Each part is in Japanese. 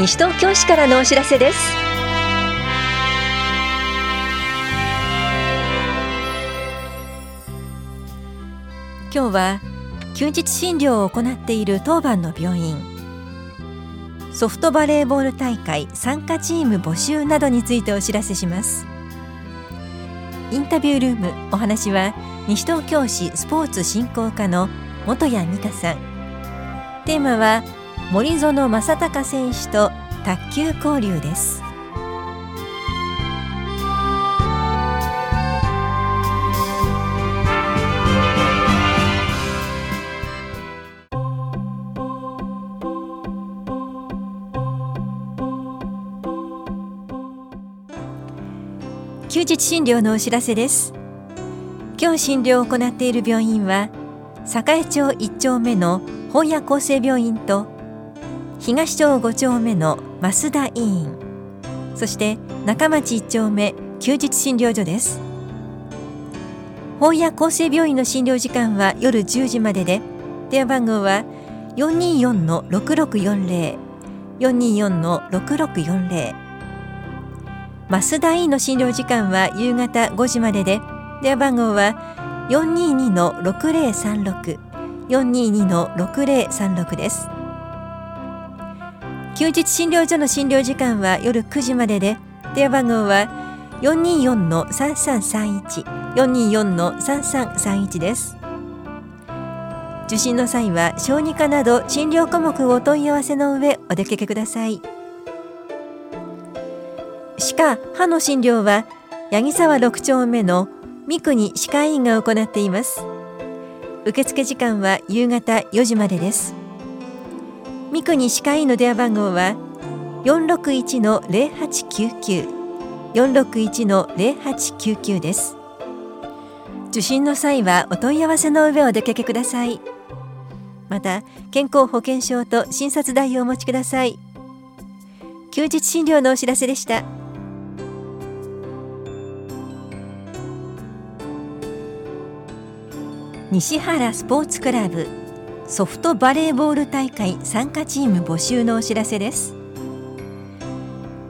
西東京市からのお知らせです。今日は休日診療を行っている当番の病院。ソフトバレーボール大会参加チーム募集などについてお知らせします。インタビュールームお話は西東京市スポーツ振興課の本谷美香さん。テーマは森園正孝選手と卓球交流です。休日診療のお知らせです。今日診療を行っている病院は栄町1丁目の本屋厚生病院と東町5丁目の増田医院。そして中町1丁目休日診療所です。本屋厚生病院の診療時間は夜10時までで電話番号は424-6640 424-6640増田医院の診療時間は夕方5時までで電話番号は422-6036 422-6036です。休日診療所の診療時間は夜9時までで電話番号は424-3331 424-3331です。受診の際は小児科など診療科目をお問い合わせの上お出かけください。歯科歯の診療は八木沢6丁目の三国歯科医院が行っています。受付時間は夕方4時までです。三国歯科医の電話番号は461-0899 461-0899です。受診の際はお問い合わせの上お出かけください。また健康保険証と診察代をお持ちください。休日診療のお知らせでした。西原スポーツクラブ。ソフトバレーボール大会参加チーム募集のお知らせです。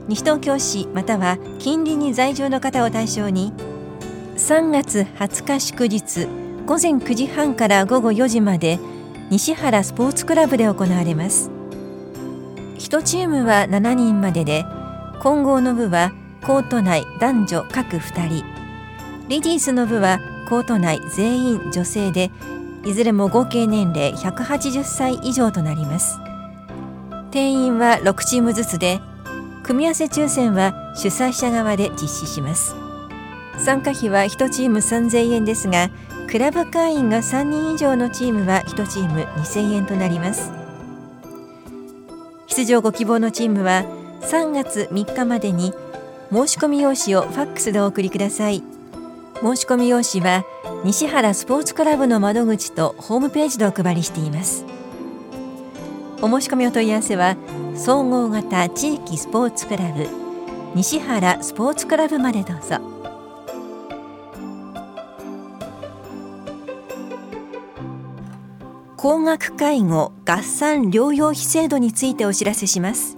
西東京市または近隣に在住の方を対象に3月20日祝日午前9時半から午後4時まで西原スポーツクラブで行われます。1チームは7人までで混合の部はコート内男女各2人。レディースの部はコート内全員女性でいずれも合計年齢180歳以上となります。定員は6チームずつで組み合わせ抽選は主催者側で実施します。参加費は1チーム3000円ですがクラブ会員が3人以上のチームは1チーム2000円となります。出場ご希望のチームは3月3日までに申し込み用紙をファックスでお送りください。申し込み用紙は西原スポーツクラブの窓口とホームページでお配りしています。お申し込みお問い合わせは総合型地域スポーツクラブ西原スポーツクラブまでどうぞ。高額介護合算療養費制度についてお知らせします。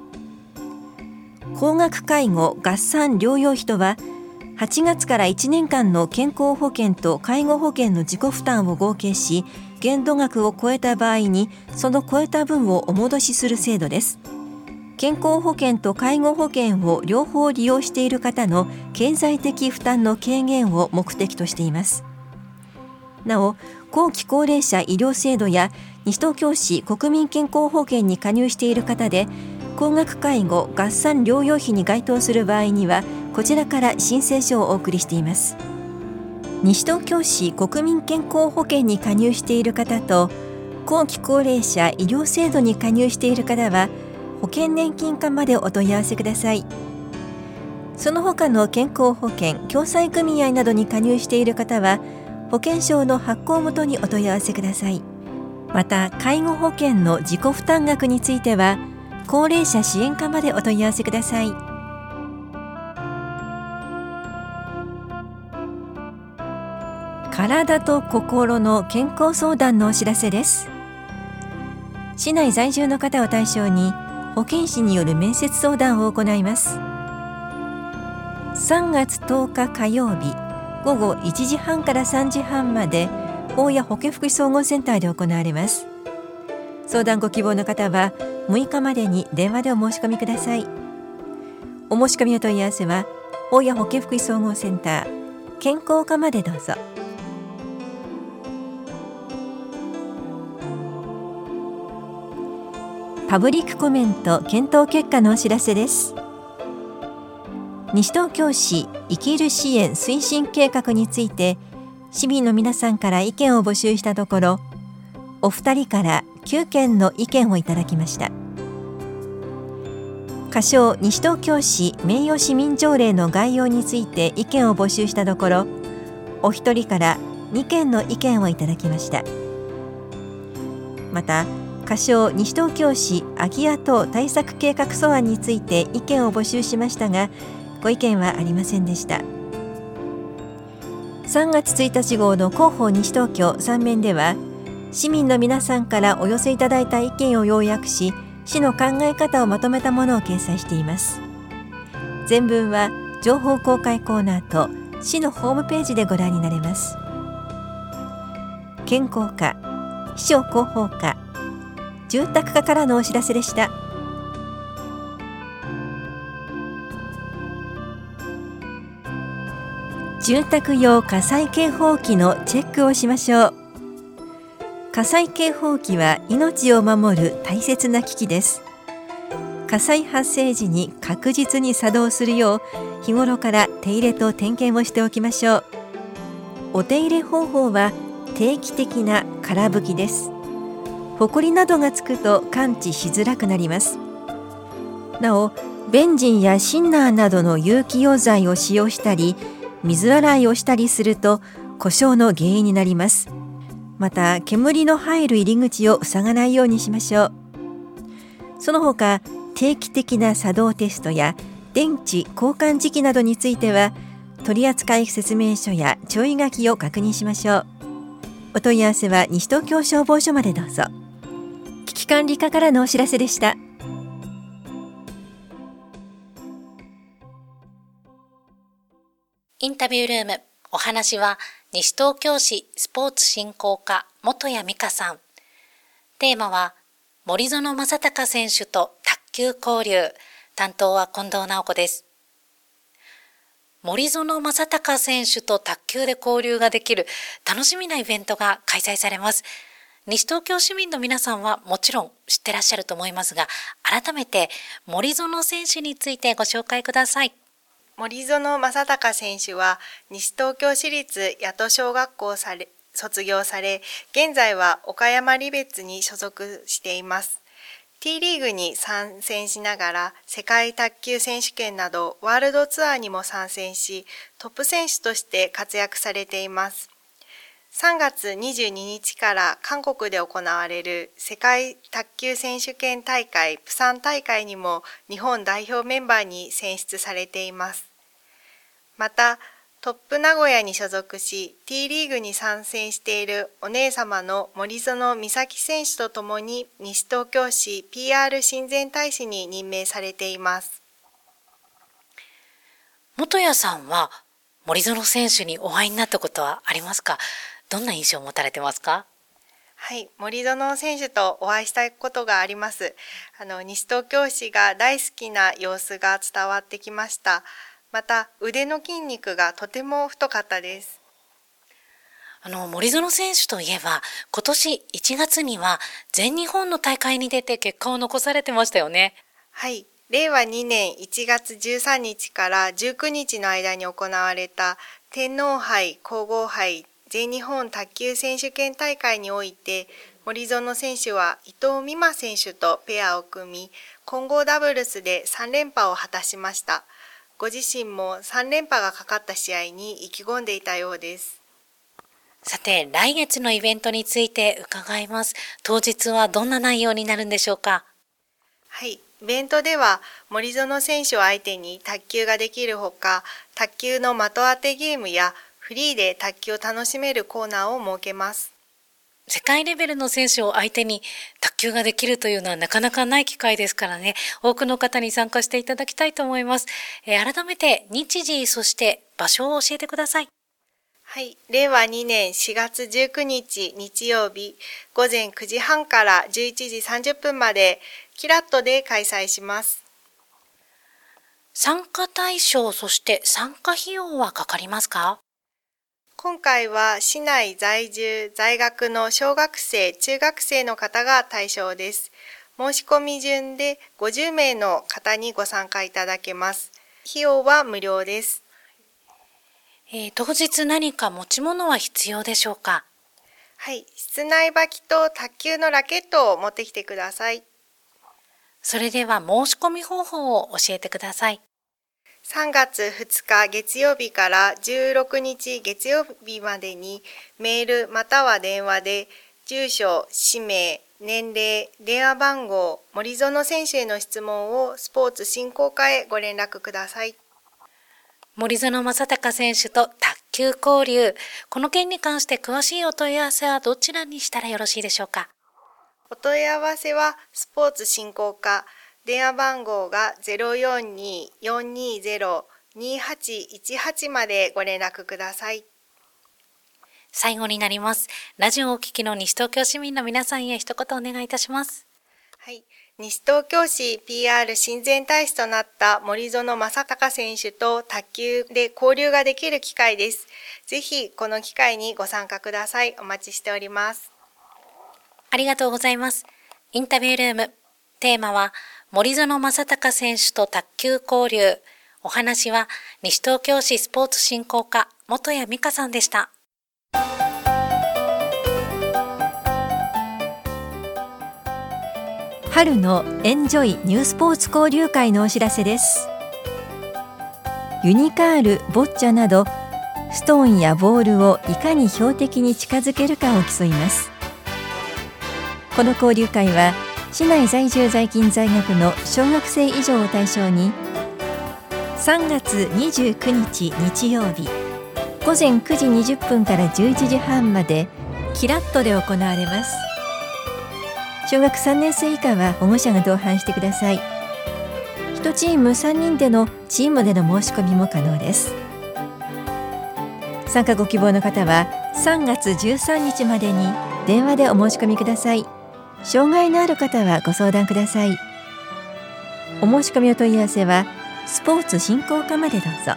高額介護合算療養費とは8月から1年間の健康保険と介護保険の自己負担を合計し限度額を超えた場合にその超えた分をお戻しする制度です。健康保険と介護保険を両方利用している方の経済的負担の軽減を目的としています。なお後期高齢者医療制度や西東京市国民健康保険に加入している方で高額介護合算療養費に該当する場合にはこちらから申請書をお送りしています。西東京市国民健康保険に加入している方と後期高齢者医療制度に加入している方は保険年金課までお問い合わせください。その他の健康保険共済組合などに加入している方は保険証の発行元にお問い合わせください。また介護保険の自己負担額については高齢者支援課までお問い合わせください。体と心の健康相談のお知らせです。市内在住の方を対象に保健師による面接相談を行います。3月10日火曜日午後1時半から3時半まで大谷保健福祉総合センターで行われます。相談ご希望の方は6日までに電話でお申し込みください。お申し込みお問い合わせは大谷保健福祉総合センター健康課までどうぞ。パブリックコメント検討結果のお知らせです。西東京市生きる支援推進計画について市民の皆さんから意見を募集したところお二人から9件の意見をいただきました。仮称西東京市名誉市民条例の概要について意見を募集したところお一人から2件の意見をいただきました。また仮称西東京市空き家等対策計画素案について意見を募集しましたがご意見はありませんでした。3月1日号の広報西東京3面では市民の皆さんからお寄せいただいた意見を要約し市の考え方をまとめたものを掲載しています。全文は情報公開コーナーと市のホームページでご覧になれます。健康課秘書広報課住宅課からのお知らせでした。住宅用火災警報器のチェックをしましょう。火災警報器は命を守る大切な機器です。火災発生時に確実に作動するよう日頃から手入れと点検をしておきましょう。お手入れ方法は定期的な空拭きです。ホコリなどがつくと感知しづらくなります。なおベンジンやシンナーなどの有機溶剤を使用したり水洗いをしたりすると故障の原因になります。また煙の入る入り口を塞がないようにしましょう。その他定期的な作動テストや電池交換時期などについては取扱説明書や注意書きを確認しましょう。お問い合わせは西東京消防署までどうぞ。危機管理課からのお知らせでしたインタビュールームお話は西東京市スポーツ振興課元谷美香さん。テーマは森園正隆選手と卓球交流。担当は近藤直子です。森園正隆選手と卓球で交流ができる楽しみなイベントが開催されます。西東京市民の皆さんはもちろん知ってらっしゃると思いますが、改めて森園選手についてご紹介ください。森園正隆選手は西東京市立八戸小学校され卒業され、現在は岡山離別に所属しています。T リーグに参戦しながら世界卓球選手権などワールドツアーにも参戦し、トップ選手として活躍されています。3月22日から韓国で行われる世界卓球選手権大会プサン大会にも日本代表メンバーに選出されています。また、トップ名古屋に所属し T リーグに参戦しているお姉様の森園美咲選手とともに西東京市 PR 親善大使に任命されています。元谷さんは森園選手にお会いになったことはありますか？どんな印象を持たれてますか？はい、森園選手とお会いしたことがあります。あの西東京市が大好きな様子が伝わってきました。また腕の筋肉がとても太かったです。あの森園選手といえば今年1月には全日本の大会に出て結果を残されてましたよね。はい、令和2年1月13日から19日の間に行われた天皇杯皇后杯全日本卓球選手権大会において森園選手は伊藤美誠選手とペアを組み混合ダブルスで3連覇を果たしました。ご自身も3連覇がかかった試合に意気込んでいたようです。さて来月のイベントについて伺います。当日はどんな内容になるんでしょうか？はいイベントでは森園選手を相手に卓球ができるほか卓球の的当てゲームやフリーで卓球を楽しめるコーナーを設けます。世界レベルの選手を相手に卓球ができるというのはなかなかない機会ですからね、多くの方に参加していただきたいと思います。えー、改めて日時、そして場所を教えてください。はい。令和2年4月19日日曜日午前9時半から11時30分までキラットで開催します。参加対象、そして参加費用はかかりますか？今回は市内在住、在学の小学生、中学生の方が対象です。申し込み順で50名の方にご参加いただけます。費用は無料です。えー、当日何か持ち物は必要でしょうか？はい、室内履きと卓球のラケットを持ってきてください。それでは申し込み方法を教えてください。3月2日月曜日から16日月曜日までにメールまたは電話で住所、氏名、年齢、電話番号、森園選手への質問をスポーツ振興課へご連絡ください。森園正孝選手と卓球交流。この件に関して詳しいお問い合わせはどちらにしたらよろしいでしょうか？お問い合わせはスポーツ振興課電話番号が042-420-2818までご連絡ください。最後になります。ラジオをお聞きの西東京市民の皆さんへ一言お願いいたします。はい。西東京市 PR 親善大使となった森園正隆選手と卓球で交流ができる機会です。ぜひこの機会にご参加ください。お待ちしております。ありがとうございます。インタビュールーム。テーマは森園正孝選手と卓球交流。お話は西東京市スポーツ振興課元谷美香さんでした。春のエンジョイニュースポーツ交流会のお知らせですユニカール、ボッチャなどストーンやボールをいかに標的に近づけるかを競いますこの交流会は市内在住在勤在学の小学生以上を対象に3月29日日曜日午前9時20分から11時半までキラットで行われます。小学3年生以下は保護者が同伴してください。1チーム3人でのチームでの申し込みも可能です。参加ご希望の方は3月13日までに電話でお申し込みください。障害のある方はご相談ください。お申し込みお問い合わせはスポーツ振興課までどうぞ。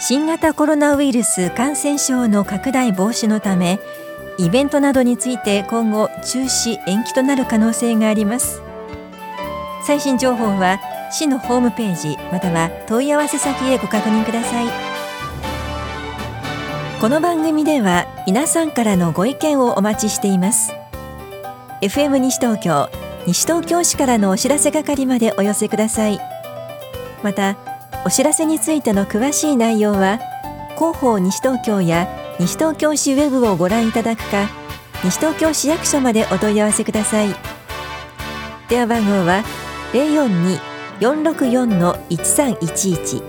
新型コロナウイルス感染症の拡大防止のためイベントなどについて今後中止延期となる可能性があります。最新情報は市のホームページまたは問い合わせ先へご確認ください。この番組では皆さんからのご意見をお待ちしています。FM 西東京西東京市からのお知らせ係までお寄せください。またお知らせについての詳しい内容は広報西東京や西東京市ウェブをご覧いただくか西東京市役所までお問い合わせください。電話番号は042 464-1311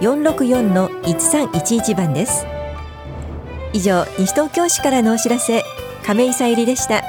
042-464-1311番です。以上西東京市からのお知らせ亀井さゆりでした。